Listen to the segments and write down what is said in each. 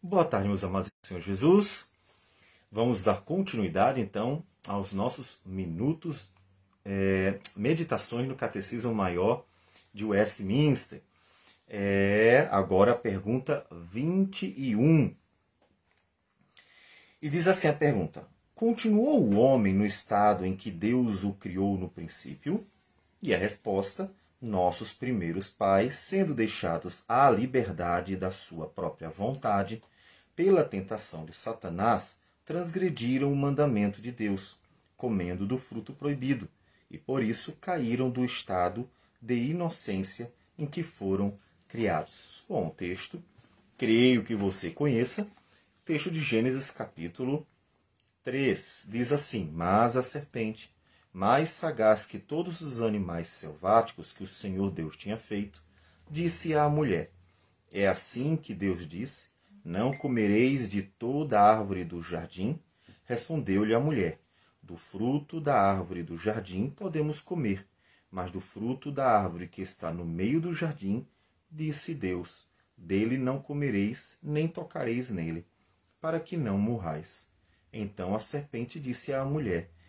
Boa tarde, meus amados Senhor Jesus. Vamos dar continuidade, então, aos nossos minutos, é, meditações no Catecismo Maior de Westminster. É, agora a pergunta 21. E diz assim a pergunta: Continuou o homem no estado em que Deus o criou no princípio? E a resposta: nossos primeiros pais, sendo deixados à liberdade da sua própria vontade, pela tentação de Satanás, transgrediram o mandamento de Deus, comendo do fruto proibido, e por isso caíram do estado de inocência em que foram criados. Bom, texto, creio que você conheça, texto de Gênesis capítulo 3, diz assim: Mas a serpente, mais sagaz que todos os animais selváticos que o Senhor Deus tinha feito, disse à mulher: É assim que Deus disse: Não comereis de toda a árvore do jardim? Respondeu-lhe a mulher: Do fruto da árvore do jardim podemos comer, mas do fruto da árvore que está no meio do jardim, disse Deus: Dele não comereis, nem tocareis nele, para que não morrais. Então a serpente disse à mulher: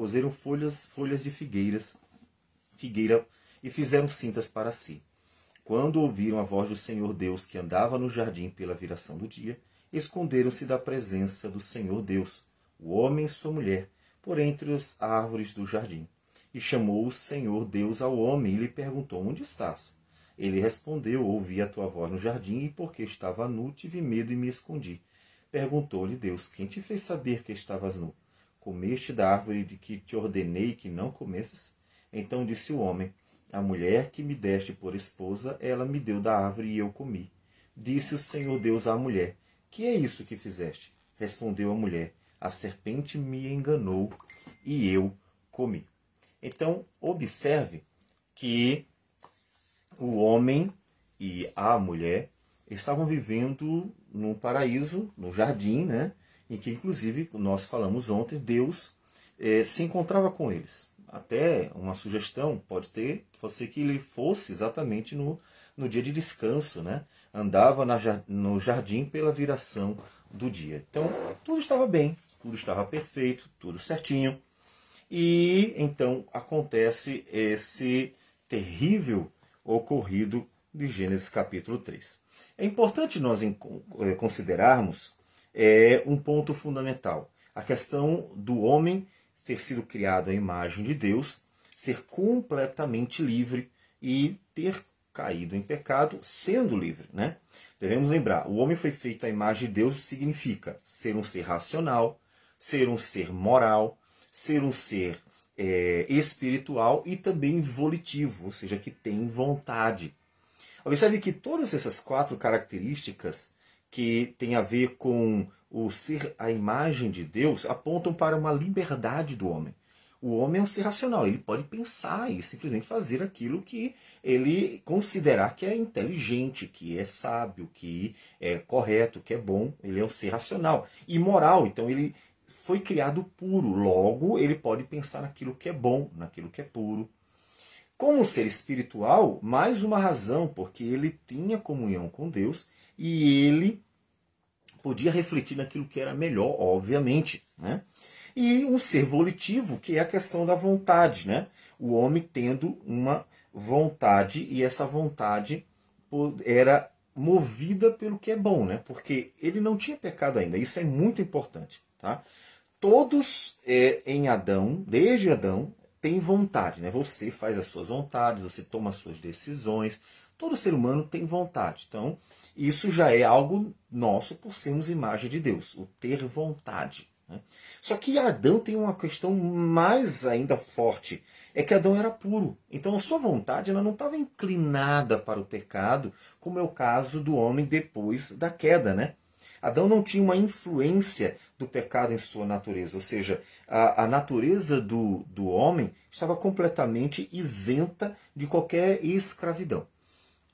coseram folhas, folhas de figueiras, figueira e fizeram cintas para si. Quando ouviram a voz do Senhor Deus que andava no jardim pela viração do dia, esconderam-se da presença do Senhor Deus, o homem e sua mulher, por entre as árvores do jardim. E chamou o Senhor Deus ao homem e lhe perguntou: Onde estás? Ele respondeu: Ouvi a tua voz no jardim, e porque estava nu, tive medo e me escondi. Perguntou-lhe Deus: Quem te fez saber que estavas nu? Comeste da árvore de que te ordenei que não comesses? Então disse o homem: A mulher que me deste por esposa, ela me deu da árvore e eu comi. Disse o Senhor Deus à mulher: Que é isso que fizeste? Respondeu a mulher: A serpente me enganou e eu comi. Então, observe que o homem e a mulher estavam vivendo num paraíso, no jardim, né? Em que, inclusive, nós falamos ontem, Deus eh, se encontrava com eles. Até uma sugestão pode ter, pode ser que ele fosse exatamente no, no dia de descanso, né? Andava na, no jardim pela viração do dia. Então, tudo estava bem, tudo estava perfeito, tudo certinho. E então acontece esse terrível ocorrido de Gênesis capítulo 3. É importante nós eh, considerarmos é, um ponto fundamental: a questão do homem ter sido criado à imagem de Deus, ser completamente livre e ter caído em pecado sendo livre. Né? Devemos lembrar: o homem foi feito à imagem de Deus significa ser um ser racional, ser um ser moral, ser um ser é, espiritual e também volitivo, ou seja, que tem vontade. Observe que todas essas quatro características que têm a ver com o ser a imagem de Deus apontam para uma liberdade do homem. O homem é um ser racional, ele pode pensar e simplesmente fazer aquilo que ele considerar que é inteligente, que é sábio, que é correto, que é bom. Ele é um ser racional. E moral, então ele foi criado puro, logo ele pode pensar naquilo que é bom, naquilo que é puro. Como ser espiritual, mais uma razão, porque ele tinha comunhão com Deus e ele podia refletir naquilo que era melhor, obviamente. Né? E um ser volitivo, que é a questão da vontade. Né? O homem tendo uma vontade, e essa vontade era movida pelo que é bom, né? porque ele não tinha pecado ainda. Isso é muito importante. Tá? Todos é, em Adão, desde Adão, têm vontade. Né? Você faz as suas vontades, você toma as suas decisões. Todo ser humano tem vontade. Então, isso já é algo nosso por sermos imagem de Deus, o ter vontade. Né? Só que Adão tem uma questão mais ainda forte. É que Adão era puro. Então a sua vontade ela não estava inclinada para o pecado, como é o caso do homem depois da queda. Né? Adão não tinha uma influência do pecado em sua natureza, ou seja, a, a natureza do, do homem estava completamente isenta de qualquer escravidão.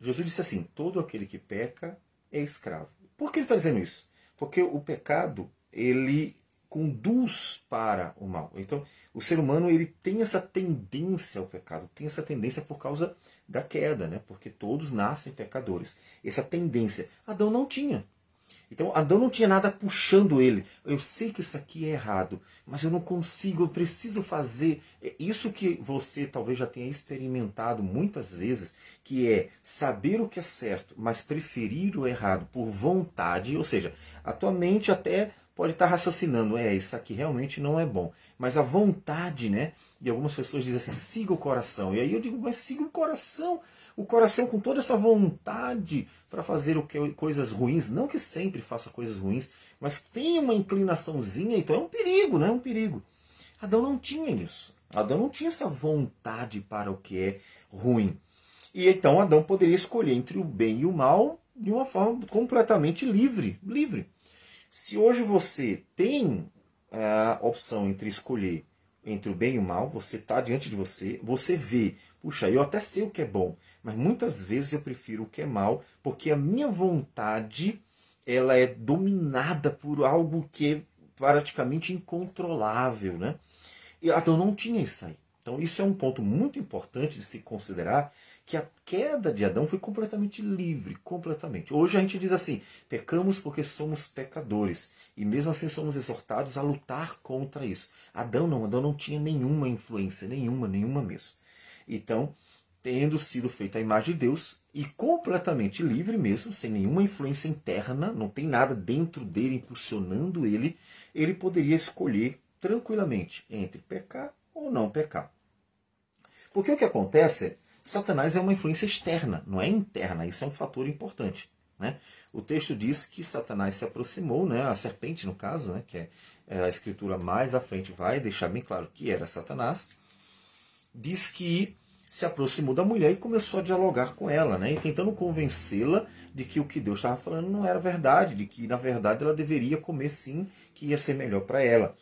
Jesus disse assim: todo aquele que peca é escravo. Por que ele está dizendo isso? Porque o pecado ele conduz para o mal. Então, o ser humano ele tem essa tendência ao pecado, tem essa tendência por causa da queda, né? Porque todos nascem pecadores. Essa tendência Adão não tinha. Então Adão não tinha nada puxando ele. Eu sei que isso aqui é errado, mas eu não consigo, eu preciso fazer. É isso que você talvez já tenha experimentado muitas vezes, que é saber o que é certo, mas preferir o errado por vontade, ou seja, a tua mente até pode estar raciocinando, é, isso aqui realmente não é bom. Mas a vontade, né? E algumas pessoas dizem assim, siga o coração. E aí eu digo, mas siga o coração o coração com toda essa vontade para fazer coisas ruins, não que sempre faça coisas ruins, mas tem uma inclinaçãozinha, então é um perigo, não é um perigo. Adão não tinha isso. Adão não tinha essa vontade para o que é ruim. E então Adão poderia escolher entre o bem e o mal de uma forma completamente livre, livre. Se hoje você tem a opção entre escolher entre o bem e o mal, você está diante de você, você vê, puxa, eu até sei o que é bom, mas muitas vezes eu prefiro o que é mal, porque a minha vontade ela é dominada por algo que é praticamente incontrolável, né? E Adão não tinha isso aí. Então isso é um ponto muito importante de se considerar que a queda de Adão foi completamente livre, completamente. Hoje a gente diz assim: pecamos porque somos pecadores. E mesmo assim somos exortados a lutar contra isso. Adão não, Adão não tinha nenhuma influência, nenhuma, nenhuma mesmo. Então, tendo sido feita a imagem de Deus e completamente livre mesmo, sem nenhuma influência interna, não tem nada dentro dele impulsionando ele, ele poderia escolher tranquilamente entre pecar ou não pecar. Porque o que acontece é, Satanás é uma influência externa, não é interna, isso é um fator importante. Né? O texto diz que Satanás se aproximou, né, a serpente no caso, né, que é, é a escritura mais à frente vai deixar bem claro que era Satanás, diz que se aproximou da mulher e começou a dialogar com ela, né? E tentando convencê-la de que o que Deus estava falando não era verdade, de que na verdade ela deveria comer sim, que ia ser melhor para ela.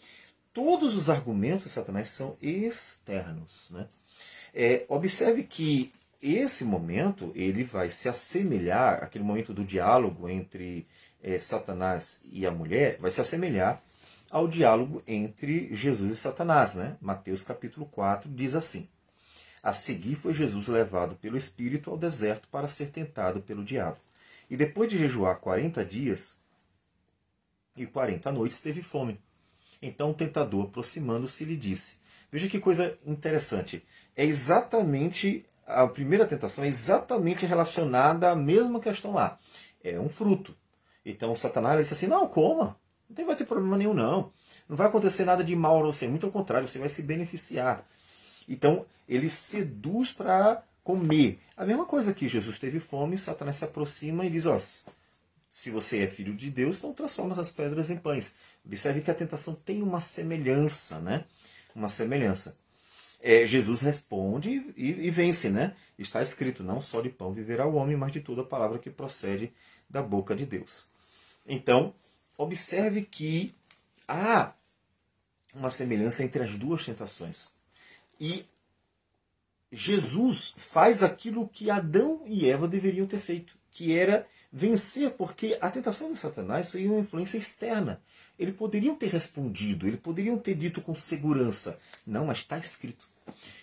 Todos os argumentos de Satanás são externos, né? É, observe que esse momento ele vai se assemelhar, aquele momento do diálogo entre é, Satanás e a mulher, vai se assemelhar ao diálogo entre Jesus e Satanás, né? Mateus capítulo 4 diz assim: a seguir foi Jesus levado pelo Espírito ao deserto para ser tentado pelo diabo. E depois de jejuar quarenta dias e quarenta noites, teve fome. Então o tentador, aproximando-se, lhe disse: Veja que coisa interessante. É exatamente a primeira tentação é exatamente relacionada à mesma questão lá. É um fruto. Então Satanás disse assim: Não, coma. Não vai ter problema nenhum, não. Não vai acontecer nada de mal a você. Muito ao contrário, você vai se beneficiar. Então, ele seduz para comer. A mesma coisa que Jesus teve fome, Satanás se aproxima e diz: ó, se você é filho de Deus, então transforma as pedras em pães. Observe que a tentação tem uma semelhança, né? Uma semelhança. É, Jesus responde e, e, vence, né? Está escrito: não só de pão viverá o homem, mas de toda a palavra que procede da boca de Deus. Então, observe que há uma semelhança entre as duas tentações. E Jesus faz aquilo que Adão e Eva deveriam ter feito, que era vencer, porque a tentação de Satanás foi uma influência externa. Eles poderiam ter respondido, eles poderiam ter dito com segurança. Não, mas está escrito.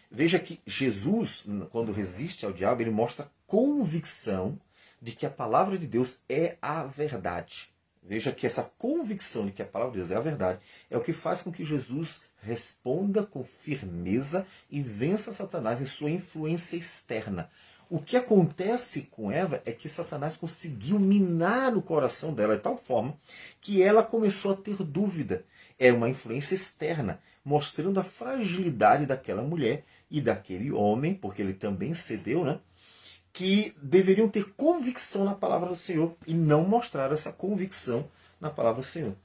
Veja que Jesus, quando resiste ao diabo, ele mostra convicção de que a palavra de Deus é a verdade. Veja que essa convicção de que a palavra de Deus é a verdade é o que faz com que Jesus responda com firmeza e vença Satanás em sua influência externa. O que acontece com Eva é que Satanás conseguiu minar o coração dela de tal forma que ela começou a ter dúvida. É uma influência externa, mostrando a fragilidade daquela mulher e daquele homem, porque ele também cedeu, né? Que deveriam ter convicção na palavra do Senhor e não mostrar essa convicção na palavra do Senhor.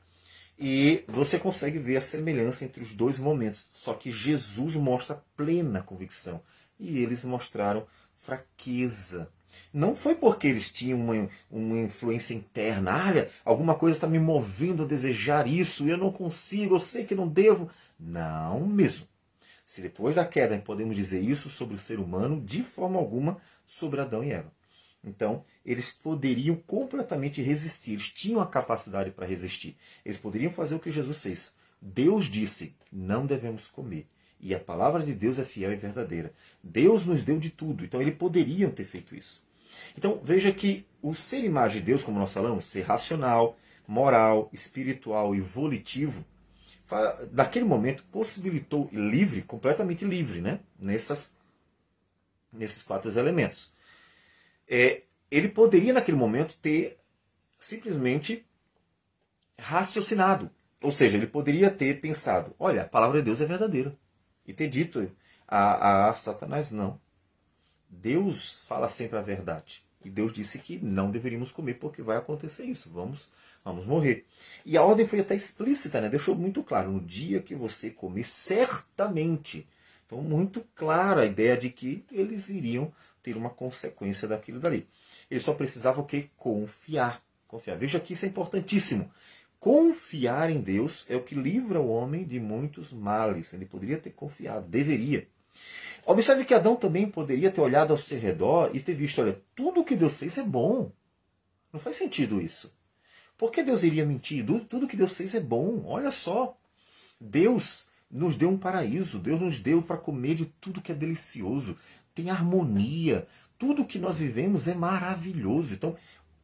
E você consegue ver a semelhança entre os dois momentos. Só que Jesus mostra plena convicção e eles mostraram fraqueza. Não foi porque eles tinham uma, uma influência interna, olha, alguma coisa está me movendo a desejar isso, eu não consigo, eu sei que não devo. Não mesmo. Se depois da queda podemos dizer isso sobre o ser humano, de forma alguma sobre Adão e Eva. Então, eles poderiam completamente resistir, eles tinham a capacidade para resistir. Eles poderiam fazer o que Jesus fez. Deus disse: não devemos comer. E a palavra de Deus é fiel e verdadeira. Deus nos deu de tudo, então eles poderiam ter feito isso. Então veja que o ser imagem de Deus, como nós falamos, ser racional, moral, espiritual e volitivo, naquele momento possibilitou livre, completamente livre, né? Nessas, nesses quatro elementos. É, ele poderia naquele momento ter simplesmente raciocinado, ou seja, ele poderia ter pensado: olha, a palavra de Deus é verdadeira e ter dito a, a Satanás não. Deus fala sempre a verdade. E Deus disse que não deveríamos comer porque vai acontecer isso. Vamos, vamos morrer. E a ordem foi até explícita, né? Deixou muito claro. No dia que você comer, certamente. Então, muito clara a ideia de que eles iriam ter uma consequência daquilo dali. Eles só precisavam o? Confiar. Confiar. Veja que isso é importantíssimo. Confiar em Deus é o que livra o homem de muitos males. Ele poderia ter confiado, deveria. Observe que Adão também poderia ter olhado ao seu redor e ter visto: olha, tudo que Deus fez é bom. Não faz sentido isso. Por que Deus iria mentir? Tudo que Deus fez é bom. Olha só. Deus nos deu um paraíso. Deus nos deu para comer de tudo que é delicioso. Tem harmonia. Tudo que nós vivemos é maravilhoso. Então,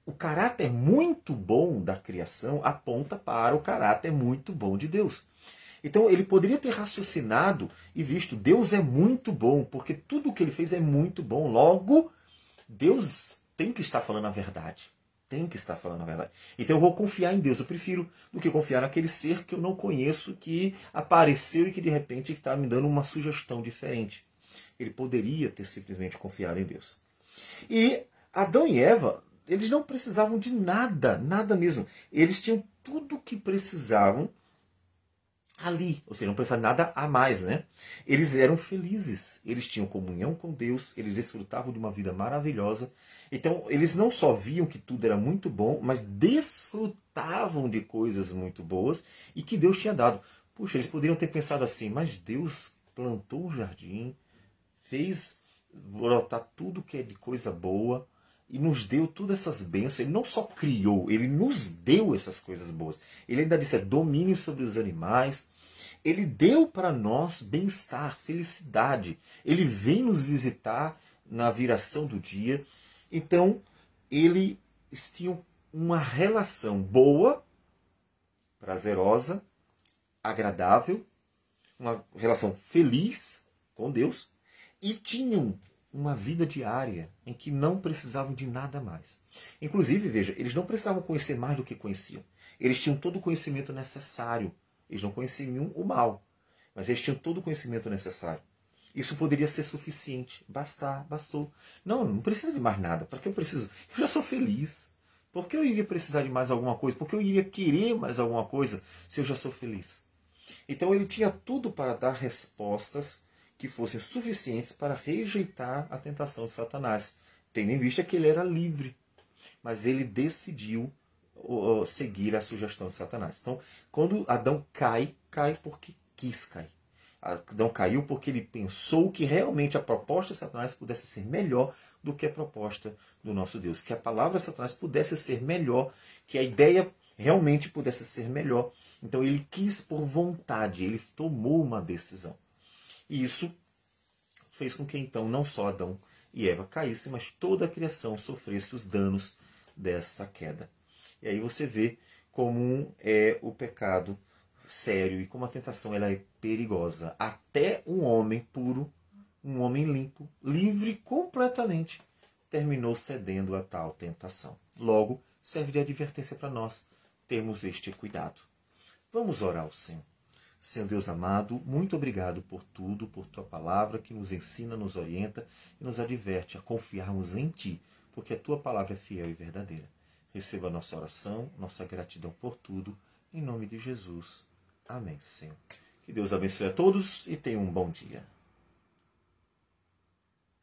o caráter muito bom da criação aponta para o caráter muito bom de Deus. Então ele poderia ter raciocinado e visto: Deus é muito bom, porque tudo o que ele fez é muito bom. Logo, Deus tem que estar falando a verdade. Tem que estar falando a verdade. Então eu vou confiar em Deus. Eu prefiro do que confiar naquele ser que eu não conheço, que apareceu e que de repente está me dando uma sugestão diferente. Ele poderia ter simplesmente confiado em Deus. E Adão e Eva eles não precisavam de nada, nada mesmo. Eles tinham tudo o que precisavam ali, ou seja, não precisavam de nada a mais, né? Eles eram felizes, eles tinham comunhão com Deus, eles desfrutavam de uma vida maravilhosa. Então, eles não só viam que tudo era muito bom, mas desfrutavam de coisas muito boas e que Deus tinha dado. Puxa, eles poderiam ter pensado assim, mas Deus plantou um jardim, fez brotar tudo que é de coisa boa, e nos deu todas essas bênçãos. Ele não só criou, ele nos deu essas coisas boas. Ele ainda disse: é, domínio sobre os animais. Ele deu para nós bem-estar, felicidade. Ele vem nos visitar na viração do dia. Então, eles tinham uma relação boa, prazerosa, agradável, uma relação feliz com Deus e tinham uma vida diária em que não precisavam de nada mais. Inclusive, veja, eles não precisavam conhecer mais do que conheciam. Eles tinham todo o conhecimento necessário. Eles não conheciam o mal, mas eles tinham todo o conhecimento necessário. Isso poderia ser suficiente. Bastar, bastou. Não, não precisa de mais nada. Para que eu preciso? Eu já sou feliz. Por que eu iria precisar de mais alguma coisa? Por que eu iria querer mais alguma coisa se eu já sou feliz? Então ele tinha tudo para dar respostas que fossem suficientes para rejeitar a tentação de Satanás, tendo em vista que ele era livre. Mas ele decidiu seguir a sugestão de Satanás. Então, quando Adão cai, cai porque quis cair. Adão caiu porque ele pensou que realmente a proposta de Satanás pudesse ser melhor do que a proposta do nosso Deus. Que a palavra de Satanás pudesse ser melhor, que a ideia realmente pudesse ser melhor. Então ele quis por vontade, ele tomou uma decisão. E isso fez com que então não só Adão e Eva caíssem, mas toda a criação sofresse os danos dessa queda. E aí você vê como é o pecado sério e como a tentação ela é perigosa. Até um homem puro, um homem limpo, livre completamente, terminou cedendo a tal tentação. Logo, serve de advertência para nós termos este cuidado. Vamos orar ao Senhor. Senhor Deus amado, muito obrigado por tudo, por tua palavra que nos ensina, nos orienta e nos adverte a confiarmos em ti, porque a tua palavra é fiel e verdadeira. Receba nossa oração, nossa gratidão por tudo, em nome de Jesus. Amém, Senhor. Que Deus abençoe a todos e tenha um bom dia.